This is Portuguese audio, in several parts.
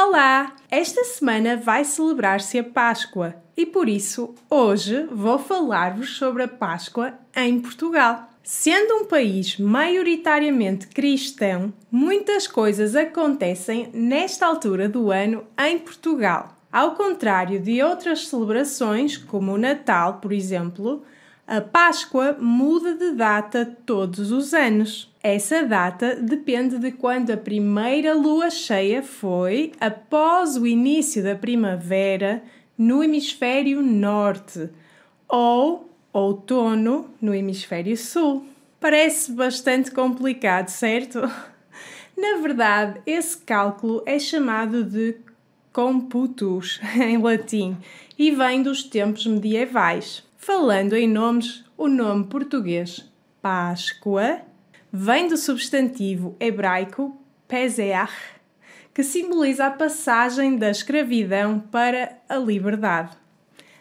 Olá! Esta semana vai celebrar-se a Páscoa e por isso hoje vou falar-vos sobre a Páscoa em Portugal. Sendo um país maioritariamente cristão, muitas coisas acontecem nesta altura do ano em Portugal. Ao contrário de outras celebrações, como o Natal, por exemplo, a Páscoa muda de data todos os anos. Essa data depende de quando a primeira lua cheia foi após o início da primavera no hemisfério norte ou outono no hemisfério sul. Parece bastante complicado, certo? Na verdade, esse cálculo é chamado de computus em latim e vem dos tempos medievais. Falando em nomes, o nome português Páscoa vem do substantivo hebraico Pesach, que simboliza a passagem da escravidão para a liberdade.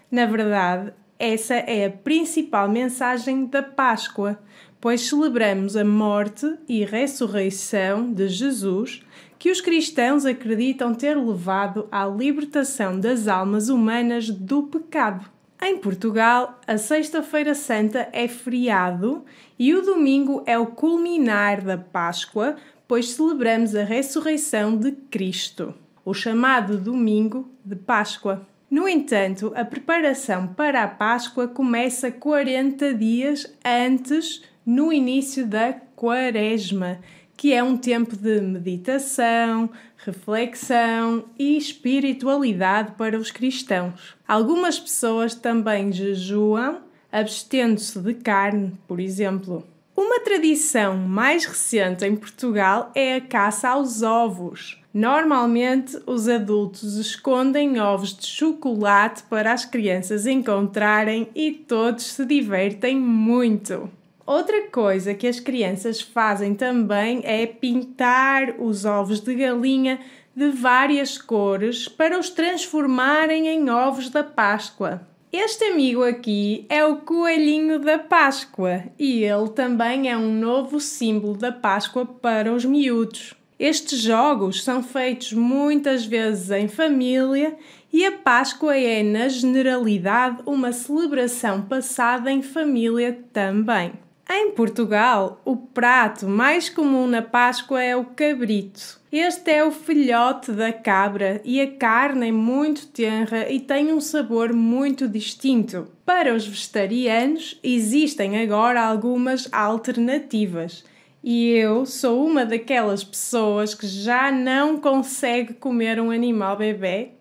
Na verdade, essa é a principal mensagem da Páscoa, pois celebramos a morte e ressurreição de Jesus, que os cristãos acreditam ter levado à libertação das almas humanas do pecado. Em Portugal, a Sexta-feira Santa é feriado e o domingo é o culminar da Páscoa, pois celebramos a ressurreição de Cristo, o chamado Domingo de Páscoa. No entanto, a preparação para a Páscoa começa 40 dias antes, no início da Quaresma, que é um tempo de meditação, reflexão e espiritualidade para os cristãos. Algumas pessoas também jejuam, abstendo-se de carne, por exemplo. Uma tradição mais recente em Portugal é a caça aos ovos. Normalmente, os adultos escondem ovos de chocolate para as crianças encontrarem e todos se divertem muito. Outra coisa que as crianças fazem também é pintar os ovos de galinha de várias cores para os transformarem em ovos da Páscoa. Este amigo aqui é o coelhinho da Páscoa e ele também é um novo símbolo da Páscoa para os miúdos. Estes jogos são feitos muitas vezes em família e a Páscoa é, na generalidade, uma celebração passada em família também. Em Portugal, o prato mais comum na Páscoa é o cabrito. Este é o filhote da cabra e a carne é muito tenra e tem um sabor muito distinto. Para os vegetarianos, existem agora algumas alternativas. E eu sou uma daquelas pessoas que já não consegue comer um animal bebê,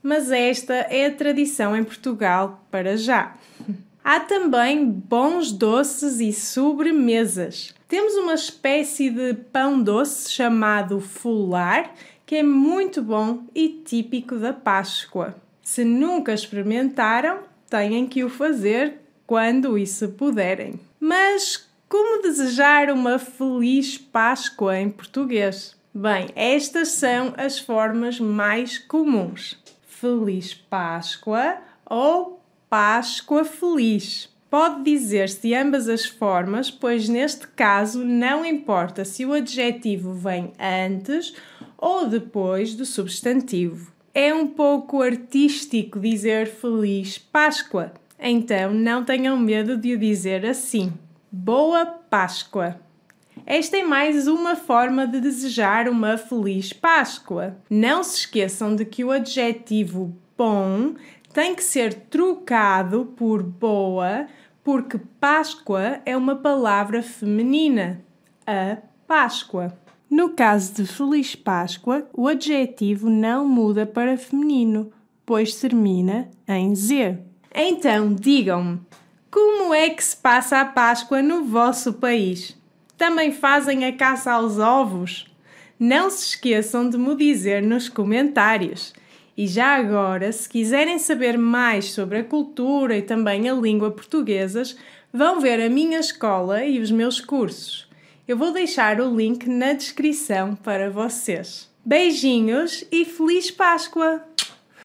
mas esta é a tradição em Portugal para já. Há também bons doces e sobremesas. Temos uma espécie de pão doce chamado fular, que é muito bom e típico da Páscoa. Se nunca experimentaram, têm que o fazer quando isso puderem. Mas como desejar uma feliz Páscoa em português? Bem, estas são as formas mais comuns: Feliz Páscoa ou Páscoa Feliz. Pode dizer-se ambas as formas, pois neste caso não importa se o adjetivo vem antes ou depois do substantivo. É um pouco artístico dizer Feliz Páscoa, então não tenham medo de o dizer assim. Boa Páscoa! Esta é mais uma forma de desejar uma feliz Páscoa. Não se esqueçam de que o adjetivo bom tem que ser trocado por boa, porque Páscoa é uma palavra feminina. A Páscoa. No caso de Feliz Páscoa, o adjetivo não muda para feminino, pois termina em Z. Então, digam-me, como é que se passa a Páscoa no vosso país? Também fazem a caça aos ovos? Não se esqueçam de me dizer nos comentários. E já agora, se quiserem saber mais sobre a cultura e também a língua portuguesas, vão ver a minha escola e os meus cursos. Eu vou deixar o link na descrição para vocês. Beijinhos e Feliz Páscoa!